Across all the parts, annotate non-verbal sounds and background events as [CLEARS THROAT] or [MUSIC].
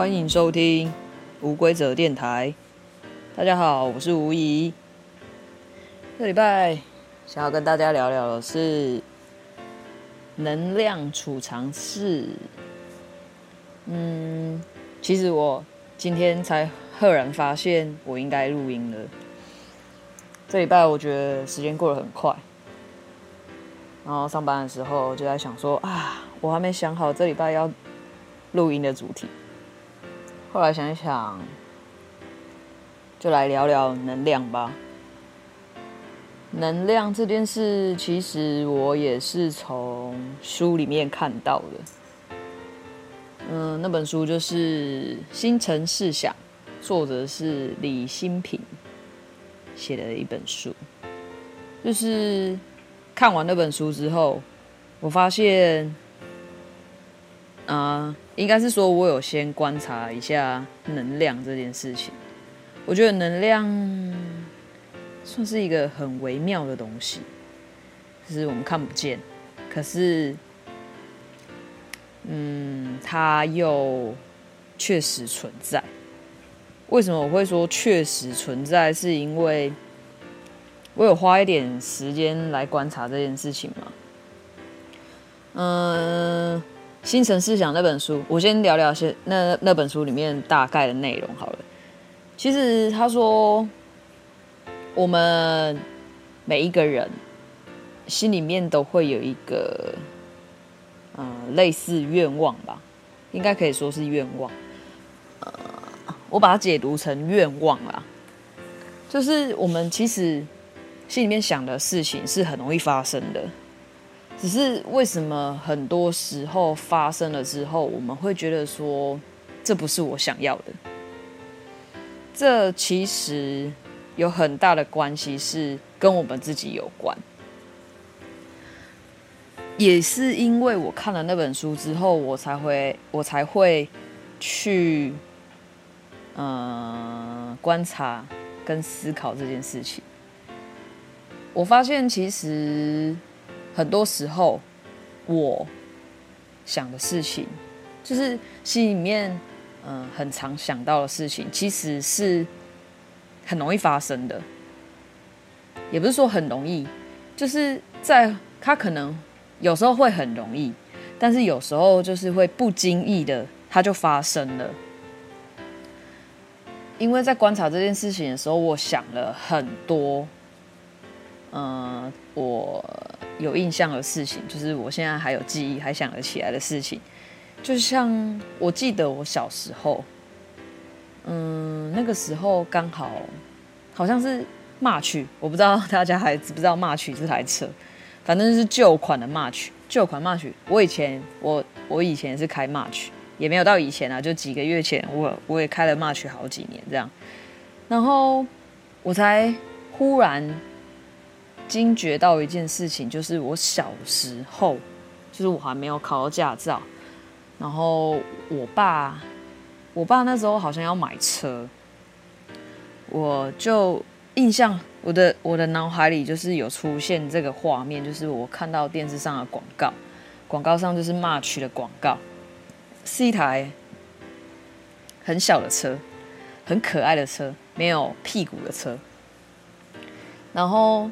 欢迎收听无规则电台。大家好，我是吴怡。这礼拜想要跟大家聊聊的是能量储藏室。嗯，其实我今天才赫然发现，我应该录音了。这礼拜我觉得时间过得很快，然后上班的时候就在想说啊，我还没想好这礼拜要录音的主题。后来想一想，就来聊聊能量吧。能量这件事，其实我也是从书里面看到的。嗯，那本书就是《心诚思想》，作者是李新平写的一本书。就是看完那本书之后，我发现。啊，应该是说，我有先观察一下能量这件事情。我觉得能量算是一个很微妙的东西，就是我们看不见，可是，嗯，它又确实存在。为什么我会说确实存在？是因为我有花一点时间来观察这件事情嘛。嗯。心城思想那本书，我先聊聊先那那本书里面大概的内容好了。其实他说，我们每一个人心里面都会有一个，嗯、类似愿望吧，应该可以说是愿望。呃，我把它解读成愿望啦，就是我们其实心里面想的事情是很容易发生的。只是为什么很多时候发生了之后，我们会觉得说这不是我想要的？这其实有很大的关系是跟我们自己有关。也是因为我看了那本书之后，我才会我才会去嗯、观察跟思考这件事情。我发现其实。很多时候，我想的事情，就是心里面嗯很常想到的事情，其实是很容易发生的。也不是说很容易，就是在它可能有时候会很容易，但是有时候就是会不经意的，它就发生了。因为在观察这件事情的时候，我想了很多，嗯，我。有印象的事情，就是我现在还有记忆，还想得起来的事情，就像我记得我小时候，嗯，那个时候刚好好像是 March，我不知道大家还知不知道 March 这台车，反正是旧款的 March，旧款 March。我以前我我以前是开 March，也没有到以前啊，就几个月前，我我也开了 March 好几年这样，然后我才忽然。惊觉到一件事情，就是我小时候，就是我还没有考到驾照，然后我爸，我爸那时候好像要买车，我就印象我的我的脑海里就是有出现这个画面，就是我看到电视上的广告，广告上就是 March 的广告，是一台很小的车，很可爱的车，没有屁股的车，然后。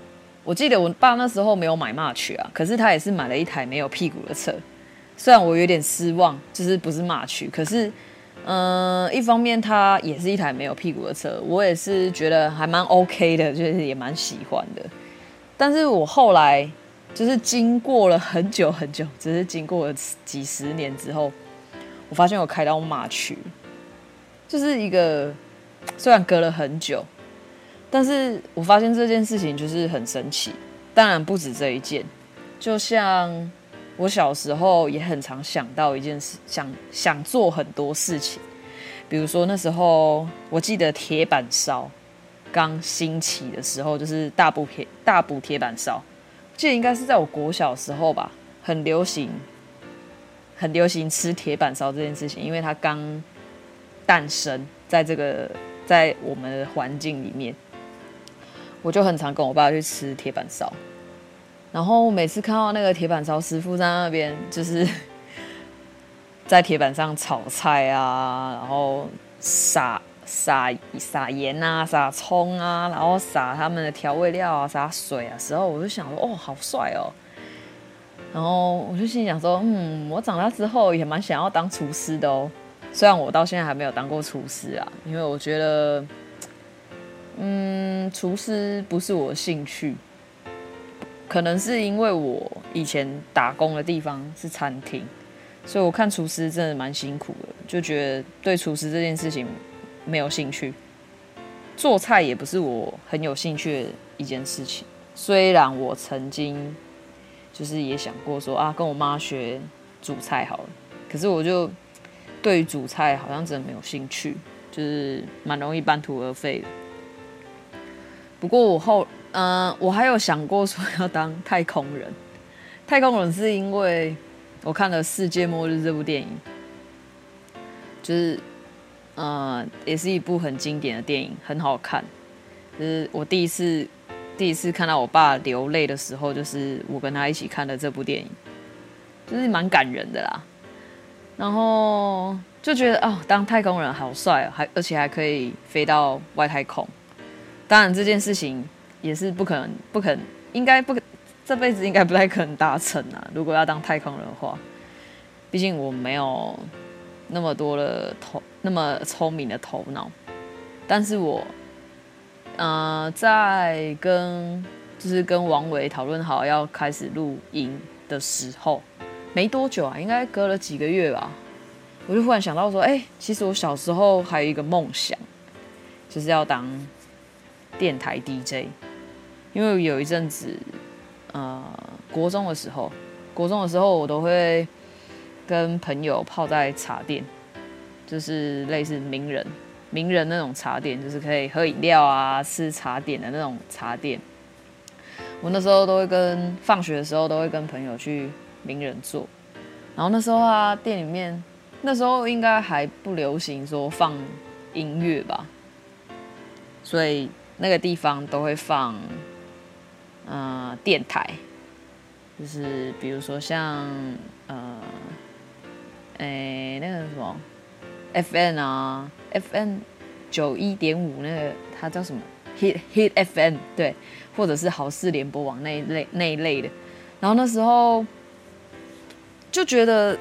我记得我爸那时候没有买 March 啊，可是他也是买了一台没有屁股的车。虽然我有点失望，就是不是 March，可是，嗯、一方面它也是一台没有屁股的车，我也是觉得还蛮 OK 的，就是也蛮喜欢的。但是我后来就是经过了很久很久，只是经过了几十年之后，我发现我开到马曲就是一个虽然隔了很久。但是我发现这件事情就是很神奇，当然不止这一件。就像我小时候也很常想到一件事，想想做很多事情。比如说那时候，我记得铁板烧刚兴起的时候，就是大补铁大补铁板烧，记得应该是在我国小时候吧，很流行，很流行吃铁板烧这件事情，因为它刚诞生在这个在我们的环境里面。我就很常跟我爸去吃铁板烧，然后每次看到那个铁板烧师傅在那边，就是 [LAUGHS] 在铁板上炒菜啊，然后撒撒撒盐啊，撒葱啊，然后撒他们的调味料啊，撒水啊时候，我就想说，哦，好帅哦。然后我就心想说，嗯，我长大之后也蛮想要当厨师的哦。虽然我到现在还没有当过厨师啊，因为我觉得，嗯，厨师不是我的兴趣。可能是因为我以前打工的地方是餐厅，所以我看厨师真的蛮辛苦的，就觉得对厨师这件事情没有兴趣。做菜也不是我很有兴趣的一件事情。虽然我曾经就是也想过说啊，跟我妈学煮菜好了，可是我就对煮菜好像真的没有兴趣，就是蛮容易半途而废的。不过我后。嗯、我还有想过说要当太空人。太空人是因为我看了《世界末日》这部电影，就是呃，也是一部很经典的电影，很好看。就是我第一次第一次看到我爸流泪的时候，就是我跟他一起看的这部电影，就是蛮感人的啦。然后就觉得哦，当太空人好帅哦，还而且还可以飞到外太空。当然这件事情。也是不可能，不可能，应该不可，这辈子应该不太可能达成啊！如果要当太空人的话，毕竟我没有那么多的头，那么聪明的头脑。但是我，呃，在跟就是跟王伟讨论好要开始录音的时候，没多久啊，应该隔了几个月吧，我就忽然想到说，哎、其实我小时候还有一个梦想，就是要当电台 DJ。因为有一阵子，呃，国中的时候，国中的时候，我都会跟朋友泡在茶店，就是类似名人、名人那种茶店，就是可以喝饮料啊、吃茶点的那种茶店。我那时候都会跟放学的时候都会跟朋友去名人座，然后那时候啊，店里面那时候应该还不流行说放音乐吧，所以那个地方都会放。呃，电台，就是比如说像呃，哎、欸，那个什么，FN 啊，FN 九一点五那个，它叫什么？Hit Hit FN 对，或者是好事联播网那一类那一类的。然后那时候就觉得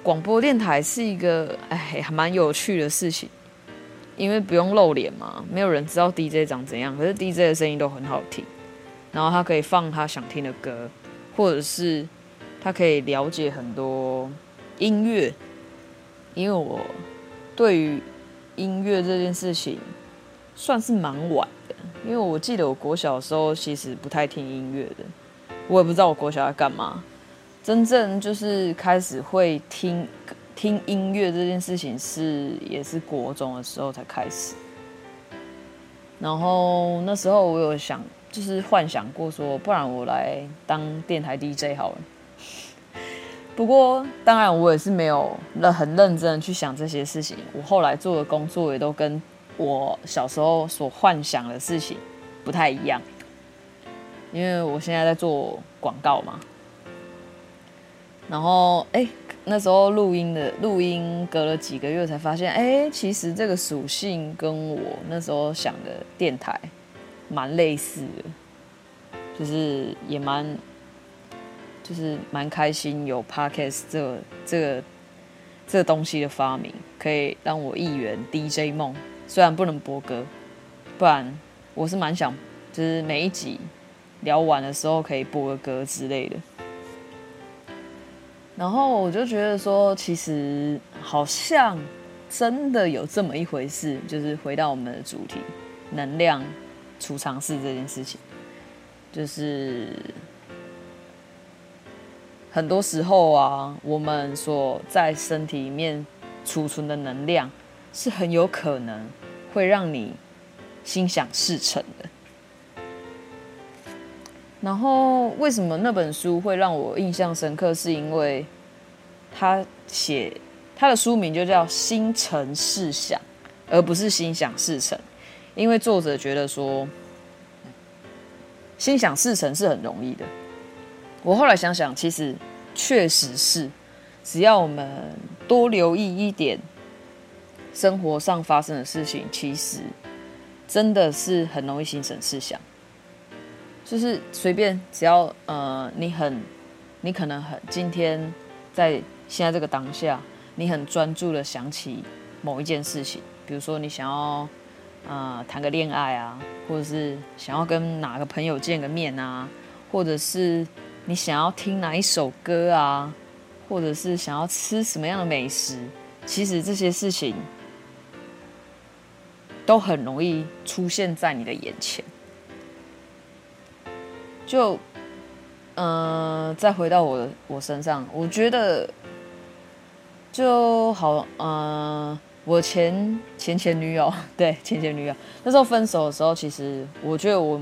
广播电台是一个哎，还蛮有趣的事情，因为不用露脸嘛，没有人知道 DJ 长怎样，可是 DJ 的声音都很好听。然后他可以放他想听的歌，或者是他可以了解很多音乐，因为我对于音乐这件事情算是蛮晚的，因为我记得我国小的时候其实不太听音乐的，我也不知道我国小在干嘛，真正就是开始会听听音乐这件事情是也是国中的时候才开始，然后那时候我有想。就是幻想过说，不然我来当电台 DJ 好了。不过，当然我也是没有很认真去想这些事情。我后来做的工作也都跟我小时候所幻想的事情不太一样，因为我现在在做广告嘛。然后，哎，那时候录音的录音隔了几个月才发现，哎，其实这个属性跟我那时候想的电台。蛮类似的，就是也蛮，就是蛮开心有 Podcast 这个这个这个东西的发明，可以让我一圆 DJ 梦。虽然不能播歌，不然我是蛮想，就是每一集聊完的时候可以播个歌之类的。然后我就觉得说，其实好像真的有这么一回事，就是回到我们的主题，能量。储藏室这件事情，就是很多时候啊，我们所在身体里面储存的能量，是很有可能会让你心想事成的。然后，为什么那本书会让我印象深刻？是因为他写他的书名就叫《心诚事想》，而不是心想事成。因为作者觉得说，心想事成是很容易的。我后来想想，其实确实是，只要我们多留意一点生活上发生的事情，其实真的是很容易心神思想。就是随便，只要呃，你很，你可能很今天在现在这个当下，你很专注的想起某一件事情，比如说你想要呃谈个恋爱啊，或者是想要跟哪个朋友见个面啊，或者是你想要听哪一首歌啊，或者是想要吃什么样的美食，其实这些事情都很容易出现在你的眼前。就，嗯、再回到我我身上，我觉得就好，嗯、我前前前女友，对，前前女友，那时候分手的时候，其实我觉得我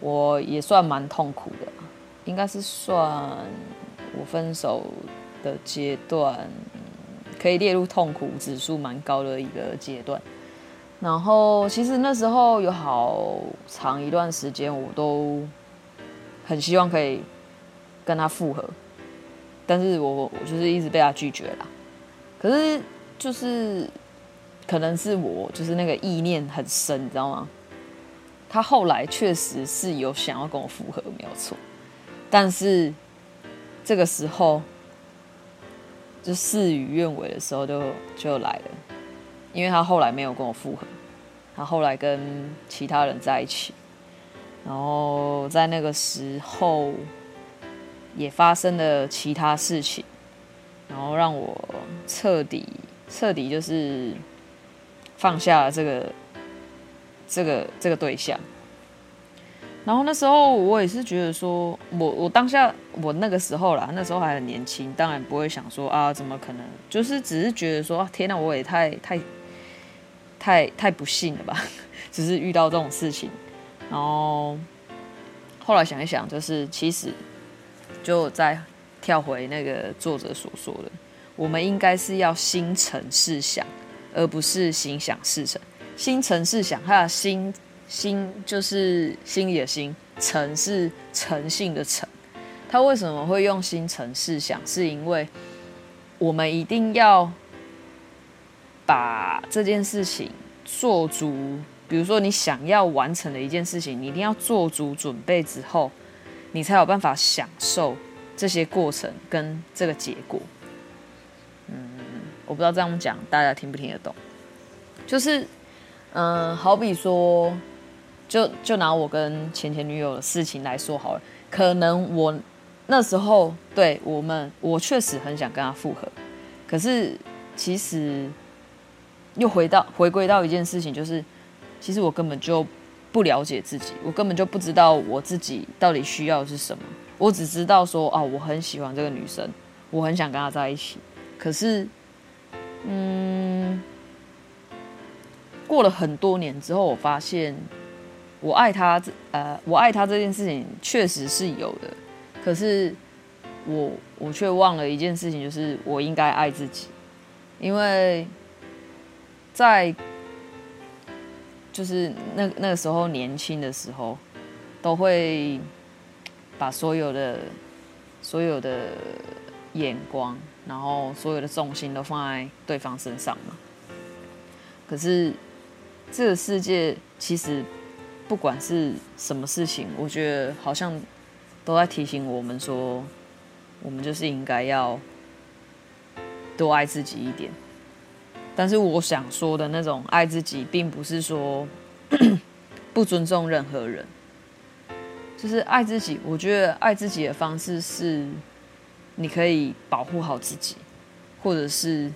我也算蛮痛苦的，应该是算我分手的阶段，可以列入痛苦指数蛮高的一个阶段。然后其实那时候有好长一段时间，我都。很希望可以跟他复合，但是我我就是一直被他拒绝了。可是就是可能是我就是那个意念很深，你知道吗？他后来确实是有想要跟我复合，没有错。但是这个时候就事与愿违的时候就就来了，因为他后来没有跟我复合，他后来跟其他人在一起。然后在那个时候，也发生了其他事情，然后让我彻底彻底就是放下了这个这个这个对象。然后那时候我也是觉得说，我我当下我那个时候啦，那时候还很年轻，当然不会想说啊，怎么可能？就是只是觉得说，天哪，我也太太太太不幸了吧？[LAUGHS] 只是遇到这种事情。然后后来想一想，就是其实就再跳回那个作者所说的，我们应该是要心诚事想，而不是心想事成。心诚事想，他的心心就是心里的心，诚是诚信的诚。他为什么会用心诚事想？是因为我们一定要把这件事情做足。比如说，你想要完成的一件事情，你一定要做足准备之后，你才有办法享受这些过程跟这个结果。嗯，我不知道这样讲大家听不听得懂。就是，嗯、好比说，就就拿我跟前前女友的事情来说好了，可能我那时候对我们，我确实很想跟他复合，可是其实又回到回归到一件事情，就是。其实我根本就不了解自己，我根本就不知道我自己到底需要的是什么。我只知道说，哦，我很喜欢这个女生，我很想跟她在一起。可是，嗯，过了很多年之后，我发现我爱她，呃，我爱她这件事情确实是有的。可是我我却忘了一件事情，就是我应该爱自己，因为在。就是那那个时候年轻的时候，都会把所有的所有的眼光，然后所有的重心都放在对方身上嘛。可是这个世界其实不管是什么事情，我觉得好像都在提醒我们说，我们就是应该要多爱自己一点。但是我想说的那种爱自己，并不是说 [CLEARS THROAT] 不尊重任何人，就是爱自己。我觉得爱自己的方式是，你可以保护好自己，或者是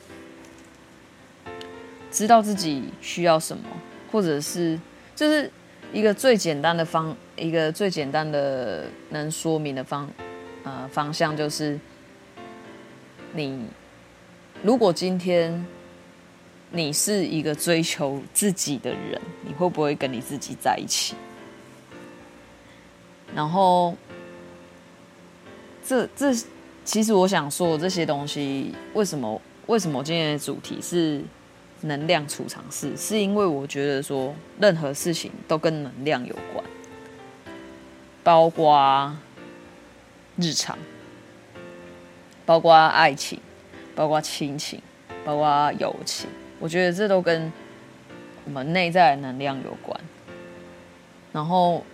知道自己需要什么，或者是就是一个最简单的方，一个最简单的能说明的方，呃，方向就是，你如果今天。你是一个追求自己的人，你会不会跟你自己在一起？然后，这这其实我想说这些东西，为什么为什么今天的主题是能量储藏室？是因为我觉得说任何事情都跟能量有关，包括日常，包括爱情，包括亲情，包括友情，我觉得这都跟我们内在的能量有关。然后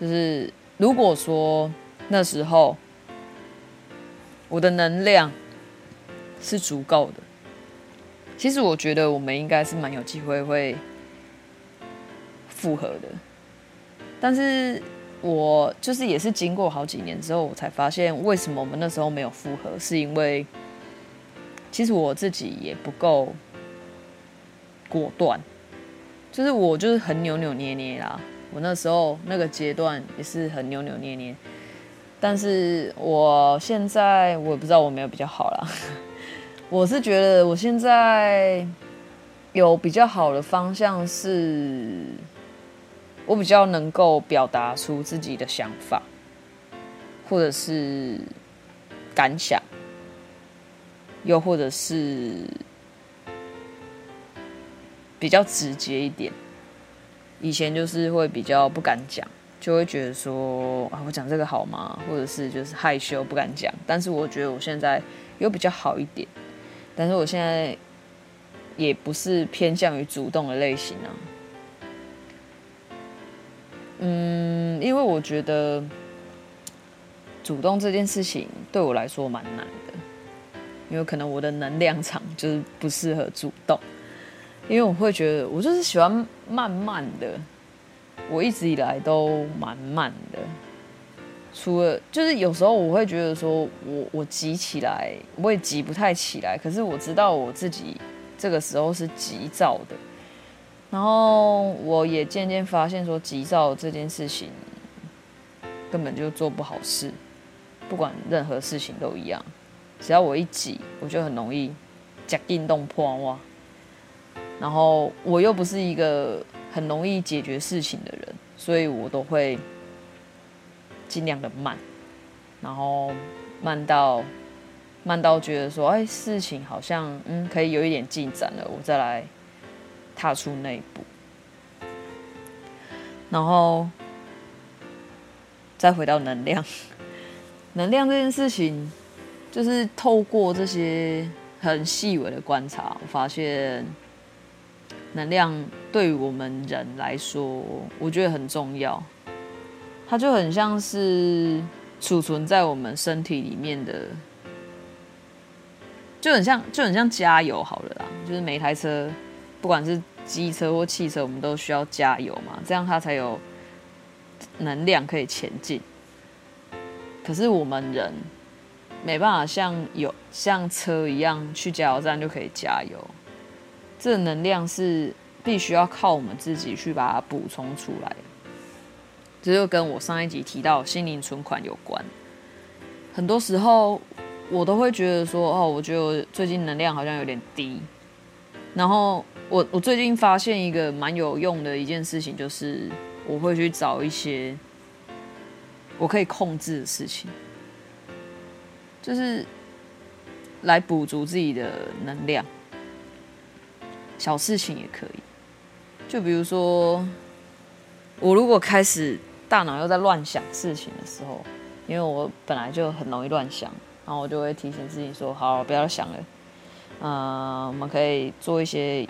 就是如果说那时候我的能量是足够的，其实我觉得我们应该是蛮有机会会复合的。但是我就是也是经过好几年之后，我才发现为什么我们那时候没有复合，是因为其实我自己也不够果断，就是我就是很扭扭捏捏啦。我那时候那个阶段也是很扭扭捏捏，但是我现在我也不知道我没有比较好啦。[LAUGHS] 我是觉得我现在有比较好的方向是，我比较能够表达出自己的想法，或者是感想，又或者是比较直接一点。以前就是会比较不敢讲，就会觉得说啊，我讲这个好吗？或者是就是害羞不敢讲。但是我觉得我现在又比较好一点。但是我现在也不是偏向于主动的类型啊，嗯，因为我觉得主动这件事情对我来说蛮难的，因为可能我的能量场就是不适合主动，因为我会觉得我就是喜欢慢慢的，我一直以来都蛮慢的。除了就是有时候我会觉得说我，我急起来，我也急不太起来。可是我知道我自己这个时候是急躁的，然后我也渐渐发现说，急躁这件事情根本就做不好事，不管任何事情都一样。只要我一急，我就很容易脚运动破哇。然后我又不是一个很容易解决事情的人，所以我都会。尽量的慢，然后慢到慢到觉得说，哎，事情好像嗯可以有一点进展了，我再来踏出那一步，然后再回到能量。[LAUGHS] 能量这件事情，就是透过这些很细微的观察，我发现能量对于我们人来说，我觉得很重要。它就很像是储存在我们身体里面的，就很像就很像加油好了啦。就是每台车，不管是机车或汽车，我们都需要加油嘛，这样它才有能量可以前进。可是我们人没办法像有像车一样去加油站就可以加油，这能量是必须要靠我们自己去把它补充出来。这就跟我上一集提到心灵存款有关。很多时候我都会觉得说，哦，我觉得我最近能量好像有点低。然后我我最近发现一个蛮有用的一件事情，就是我会去找一些我可以控制的事情，就是来补足自己的能量。小事情也可以，就比如说我如果开始。大脑又在乱想事情的时候，因为我本来就很容易乱想，然后我就会提醒自己说：“好，不要想了。”呃，我们可以做一些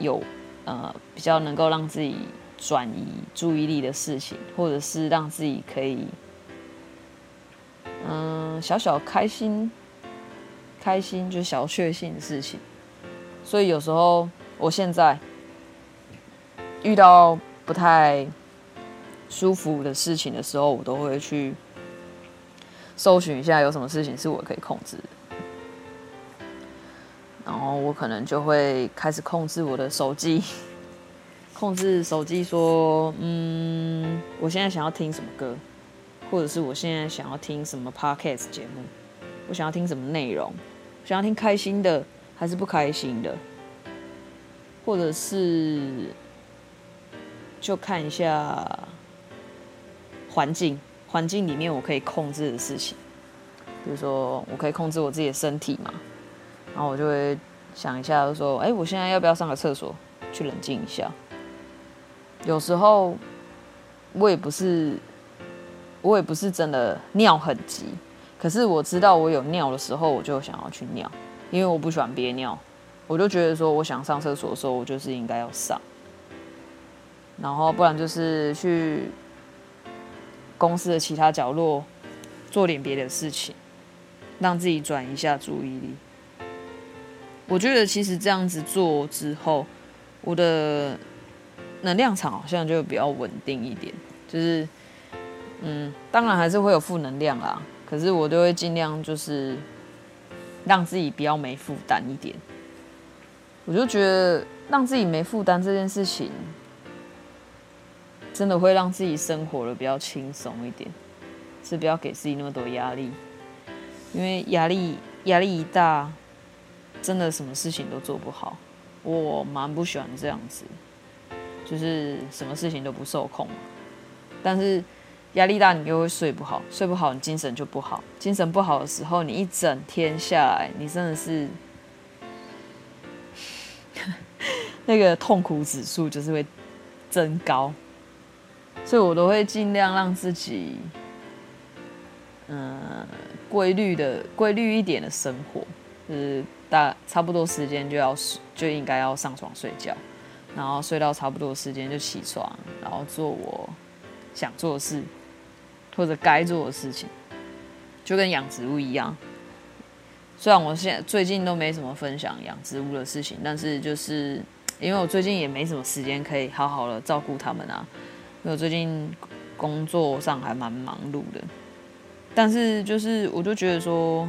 有呃比较能够让自己转移注意力的事情，或者是让自己可以嗯、小小开心，开心就是小确幸的事情。所以有时候我现在遇到不太舒服的事情的时候，我都会去搜寻一下有什么事情是我可以控制的，然后我可能就会开始控制我的手机，[LAUGHS] 控制手机说，嗯，我现在想要听什么歌，或者是我现在想要听什么 podcast 节目，我想要听什么内容，想要听开心的还是不开心的，或者是就看一下。环境，环境里面我可以控制的事情，比如说我可以控制我自己的身体嘛，然后我就会想一下，就说，哎，我现在要不要上个厕所，去冷静一下？有时候我也不是，我也不是真的尿很急，可是我知道我有尿的时候，我就想要去尿，因为我不喜欢憋尿，我就觉得说我想上厕所的时候，我就是应该要上，然后不然就是去公司的其他角落做点别的事情，让自己转移一下注意力。我觉得其实这样子做之后，我的能量场好像就比较稳定一点，就是嗯，当然还是会有负能量啦。可是我都会尽量就是让自己比较没负担一点。我就觉得让自己没负担这件事情，真的会让自己生活的比较轻松一点，是不要给自己那么多压力。因为压力压力一大，真的什么事情都做不好。我蛮不喜欢这样子，就是什么事情都不受控。但是。压力大，你又会睡不好，睡不好，你精神就不好。精神不好的时候，你一整天下来，你真的是 [LAUGHS] 那个痛苦指数就是会增高。所以我都会尽量让自己，嗯，规律的、规律一点的生活，就是大差不多时间就要就应该要上床睡觉，然后睡到差不多时间就起床，然后做我想做的事。或者该做的事情，就跟养植物一样。虽然我现在最近都没什么分享养植物的事情，但是就是因为我最近也没什么时间可以好好的照顾他们啊。因为我最近工作上还蛮忙碌的，但是就是我就觉得说，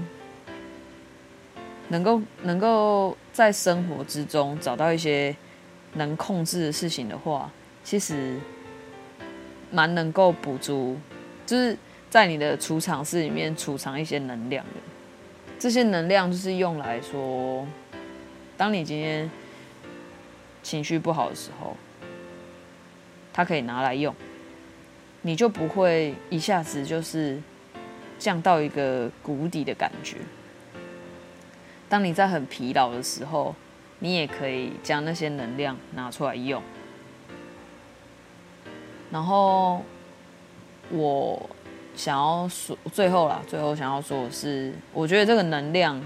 能够能够在生活之中找到一些能控制的事情的话，其实蛮能够补足。就是在你的储藏室里面储藏一些能量的，这些能量就是用来说，当你今天情绪不好的时候，它可以拿来用，你就不会一下子就是降到一个谷底的感觉。当你在很疲劳的时候，你也可以将那些能量拿出来用，然后。我想要说，最后啦，最后想要说的是，我觉得这个能量，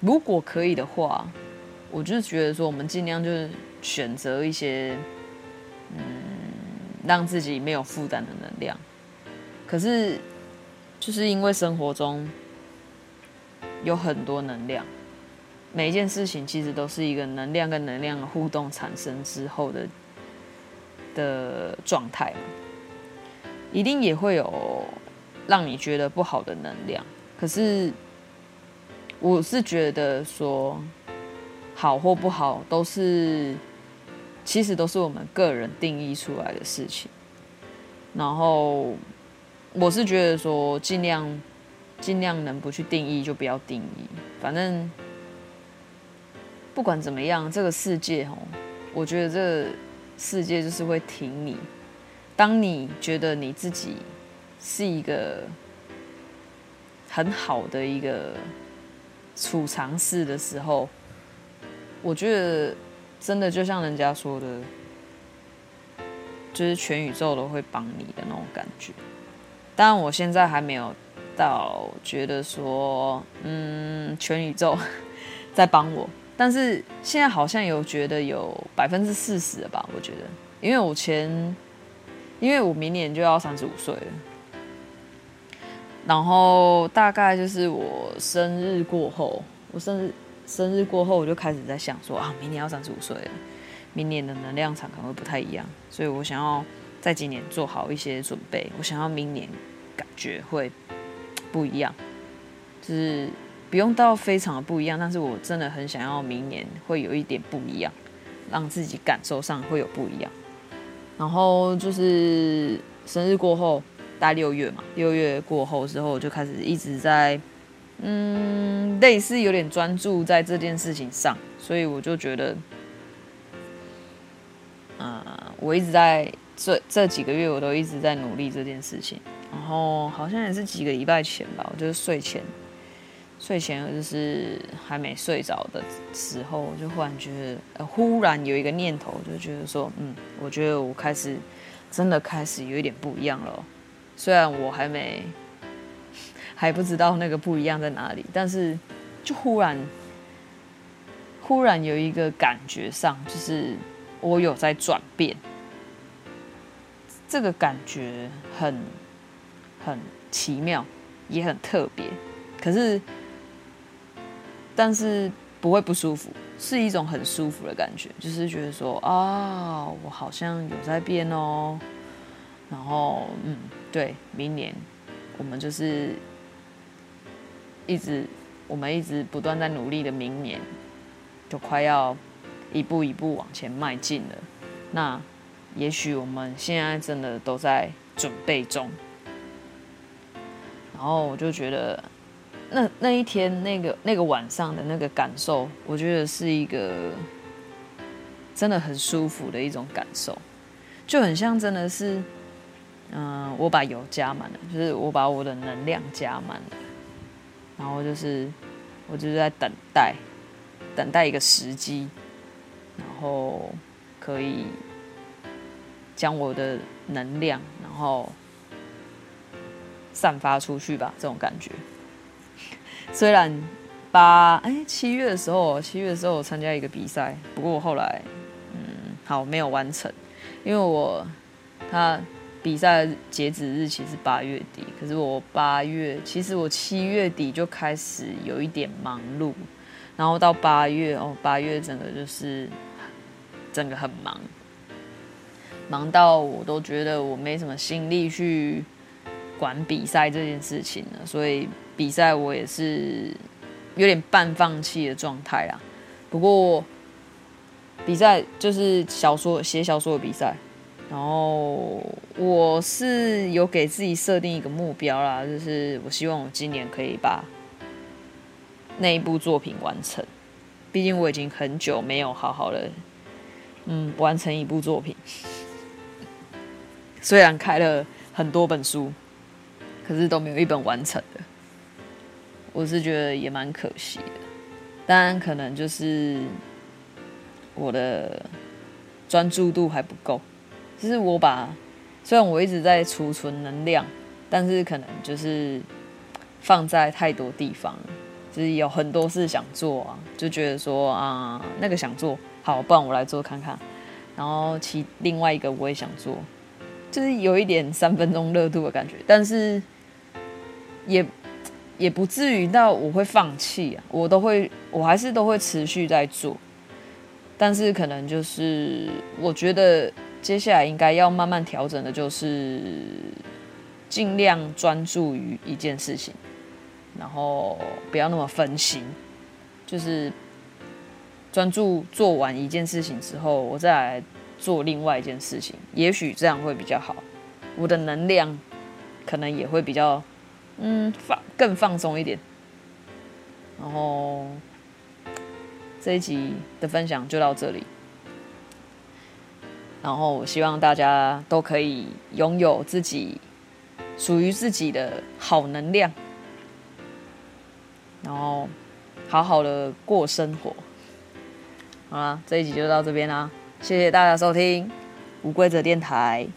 如果可以的话，我就是觉得说，我们尽量就是选择一些，嗯，让自己没有负担的能量。可是，就是因为生活中有很多能量，每一件事情其实都是一个能量跟能量的互动产生之后的的状态嘛。一定也会有让你觉得不好的能量，可是我是觉得说好或不好都是，其实都是我们个人定义出来的事情。然后我是觉得说尽量尽量能不去定义就不要定义，反正不管怎么样，这个世界哦，我觉得这个世界就是会挺你。当你觉得你自己是一个很好的一个储藏室的时候，我觉得真的就像人家说的，就是全宇宙都会帮你的那种感觉。当然，我现在还没有到觉得说，嗯，全宇宙在帮我，但是现在好像有觉得有百分之四十了吧？我觉得，因为我前。因为我明年就要三十五岁了，然后大概就是我生日过后，我生日生日过后我就开始在想说啊，明年要三十五岁了，明年的能量场可能会不太一样，所以我想要在今年做好一些准备，我想要明年感觉会不一样，就是不用到非常的不一样，但是我真的很想要明年会有一点不一样，让自己感受上会有不一样。然后就是生日过后，大概六月嘛，六月过后之后，我就开始一直在，嗯，类似有点专注在这件事情上，所以我就觉得，啊、我一直在这这几个月，我都一直在努力这件事情。然后好像也是几个礼拜前吧，我就是睡前。睡前就是还没睡着的时候，就忽然觉得，呃，忽然有一个念头，就觉得说，嗯，我觉得我开始真的开始有一点不一样了。虽然我还没 [LAUGHS] 还不知道那个不一样在哪里，但是就忽然忽然有一个感觉上，就是我有在转变，这个感觉很很奇妙，也很特别，可是但是不会不舒服，是一种很舒服的感觉，就是觉得说啊，我好像有在变哦，然后嗯，对，明年我们就是。一直，我们一直不断在努力的，明年就快要一步一步往前迈进了。那也许我们现在真的都在准备中。然后我就觉得，那那一天那个那个晚上的那个感受，我觉得是一个真的很舒服的一种感受，就很像真的是，嗯，我把油加满了，就是我把我的能量加满了。然后就是，我就是在等待，等待一个时机，然后可以将我的能量，然后散发出去吧，这种感觉。虽然八哎七月的时候，七月的时候我参加一个比赛，不过我后来嗯好没有完成，因为我他。比赛截止日期是八月底，可是我八月，其实我七月底就开始有一点忙碌，然后到八月哦，八月整个就是整个很忙，忙到我都觉得我没什么心力去管比赛这件事情了，所以比赛我也是有点半放弃的状态啦。不过比赛就是小说写小说的比赛。然后我是有给自己设定一个目标啦，就是我希望我今年可以把那一部作品完成。毕竟我已经很久没有好好的嗯完成一部作品，[LAUGHS] 虽然开了很多本书，可是都没有一本完成的。我是觉得也蛮可惜的，当然可能就是我的专注度还不够。就是我把，虽然我一直在储存能量，但是可能就是放在太多地方，就是有很多事想做啊，就觉得说啊，那个想做好，不然我来做看看。然后其另外一个我也想做，就是有一点三分钟热度的感觉，但是也也不至于到我会放弃啊，我都会，我还是都会持续在做，但是可能就是我觉得。接下来应该要慢慢调整的，就是尽量专注于一件事情，然后不要那么分心，就是专注做完一件事情之后，我再来做另外一件事情，也许这样会比较好，我的能量可能也会比较嗯放更放松一点。然后这一集的分享就到这里。然后我希望大家都可以拥有自己属于自己的好能量，然后好好的过生活。好啦，这一集就到这边啦，谢谢大家收听无规则电台，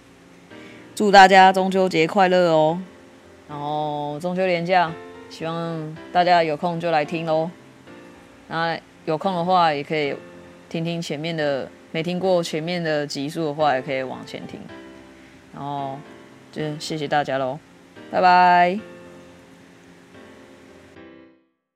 祝大家中秋节快乐哦！然后中秋连假，希望大家有空就来听喽。那有空的话，也可以听听前面的。没听过前面的集数的话，也可以往前听。然后就谢谢大家喽，拜拜。